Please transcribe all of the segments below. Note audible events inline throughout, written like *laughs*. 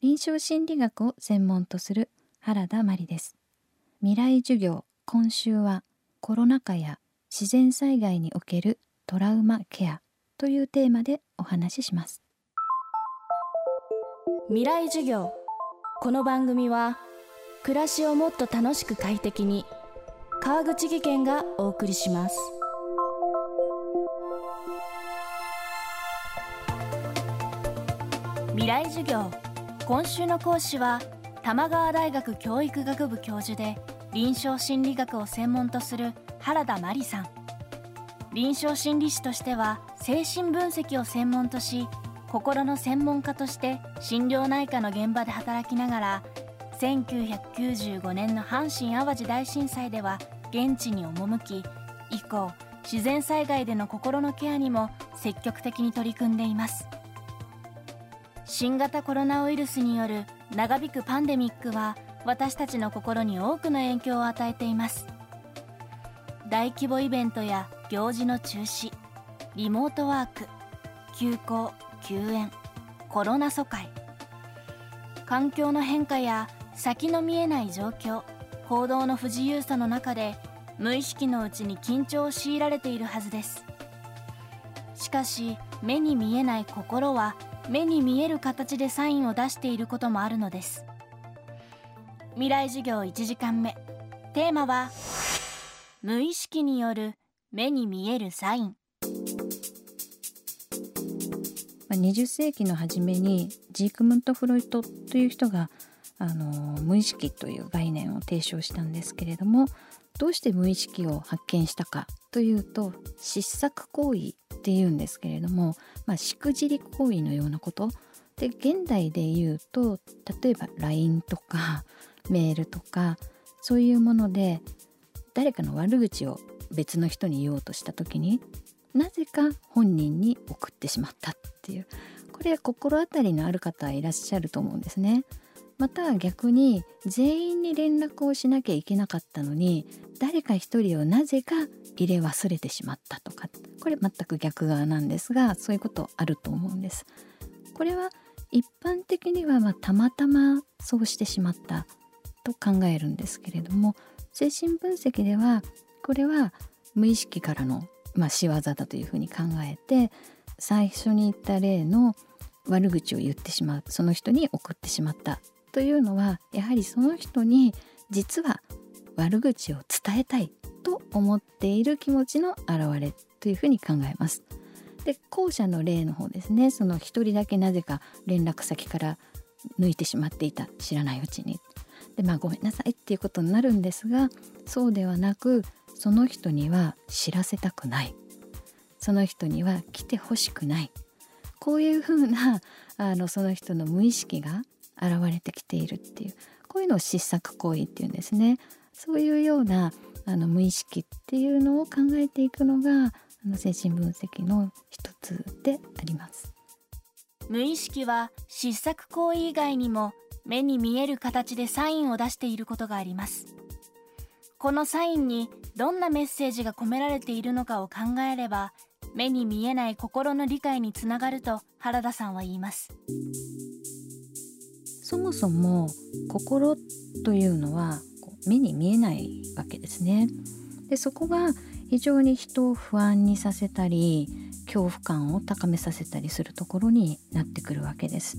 臨床心理学を専門とする原田真理です。未来授業今週はコロナ禍や自然災害におけるトラウマケアというテーマでお話しします。未来授業。この番組は暮らしをもっと楽しく快適に川口義賢がお送りします。未来授業。今週の講師は玉川大学教育学部教授で臨床心理学を専門とする原田真理さん。臨床心理士としては精神分析を専門とし心の専門家として心療内科の現場で働きながら1995年の阪神・淡路大震災では現地に赴き以降自然災害での心のケアにも積極的に取り組んでいます。新型コロナウイルスによる長引くパンデミックは私たちの心に多くの影響を与えています。大規模イベントや行事の中止リモートワーク休校休園コロナ疎開。環境の変化や先の見えない状況行動の不自由さの中で無意識のうちに緊張を強いられているはずです。しかし目に見えない心は目に見える形でサインを出していることもあるのです。未来授業1時間目。テーマは無意識による目に見えるサイン。20世紀の初めにジークムント・フロイトという人があの無意識という概念を提唱したんですけれどもどうして無意識を発見したかというと失策行為っていうんですけれども、まあ、しくじり行為のようなことで現代で言うと例えば LINE とか *laughs* メールとかそういうもので誰かの悪口を別の人に言おうとした時になぜか本人に送ってしまったっていうこれ心当たりのある方はいらっしゃると思うんですね。また逆に全員に連絡をしなきゃいけなかったのに誰か一人をなぜか入れ忘れてしまったとかこれ全く逆側なんですがそういうことあると思うんです。これは一般的にはまたまたまそうしてしまったと考えるんですけれども精神分析ではこれは無意識からの、まあ、仕業だというふうに考えて最初に言った例の悪口を言ってしまうその人に送ってしまったというのはやはりその人に実は悪口を伝えたいと思っている気持ちの表れというふうに考えます。で後者の例の方ですねその一人だけなぜか連絡先から抜いてしまっていた知らないうちに。でまあごめんなさいっていうことになるんですがそうではなくその人には知らせたくないその人には来てほしくないこういうふうなあのその人の無意識が現れてきているっていうこういうのを失策行為っていうんですね。そういうようなあの無意識っていうのを考えていくのがあの精神分析の一つであります。無意識は失策行為以外にも目に見える形でサインを出していることがあります。このサインにどんなメッセージが込められているのかを考えれば目に見えない心の理解につながると原田さんは言います。そもそも心というのは目に見えないわけですね。でそこが非常に人を不安にさせたり恐怖感を高めさせたりするところになってくるわけです。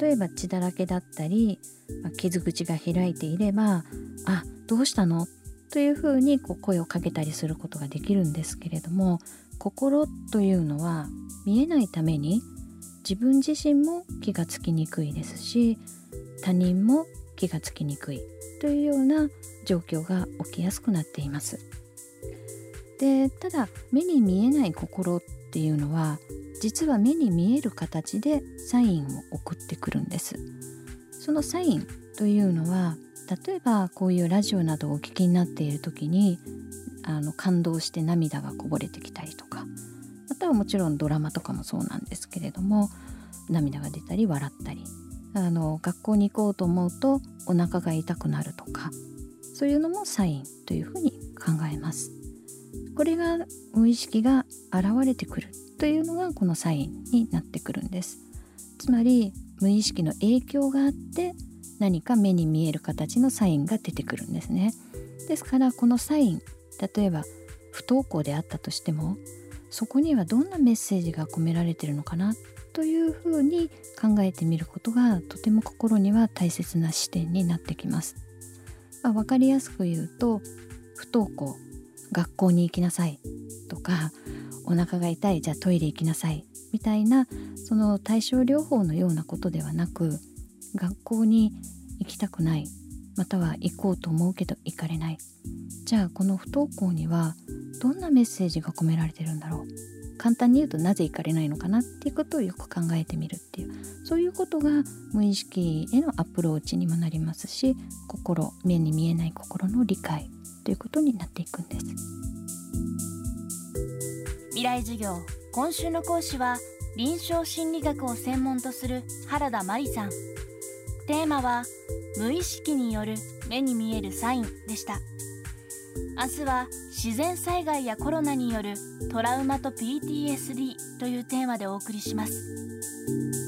例えば血だらけだったり、まあ、傷口が開いていれば「あどうしたの?」というふうにこう声をかけたりすることができるんですけれども心というのは見えないために自分自身も気がつきにくいですし他人も気がつきにくいというような状況が起きやすくなっています。でただ目に見えない心っていうのは実は目に見える形でサインを送ってくるんです。そのサインというのは例えばこういうラジオなどをお聞きになっている時にあの感動して涙がこぼれてきたりとかまたはもちろんドラマとかもそうなんですけれども涙が出たり笑ったりあの学校に行こうと思うとお腹が痛くなるとかそういうのもサインというふうに考えます。これが無意識が現れてくるというのがこのサインになってくるんです。つまり無意識の影響があって何か目に見える形のサインが出てくるんですねですからこのサイン例えば不登校であったとしてもそこにはどんなメッセージが込められてるのかなというふうに考えてみることがとても心には大切な視点になってきます。まあ、分かりやすく言うと不登校学校に行きなさいとかお腹が痛いじゃあトイレ行きなさいみたいなその対症療法のようなことではなく学校に行きたくないまたは行こうと思うけど行かれないじゃあこの不登校にはどんなメッセージが込められてるんだろう。簡単に言うとなぜ行かれないのかなっていうことをよく考えてみるっていう。そういうことが無意識へのアプローチにもなりますし心目に見えない心の理解ということになっていくんです。未来授業今週の講師は臨床心理学を専門とする原田真理さん。テーマは無意識による目に見えるサインでした。明日は自然災害やコロナによるトラウマと PTSD というテーマでお送りします。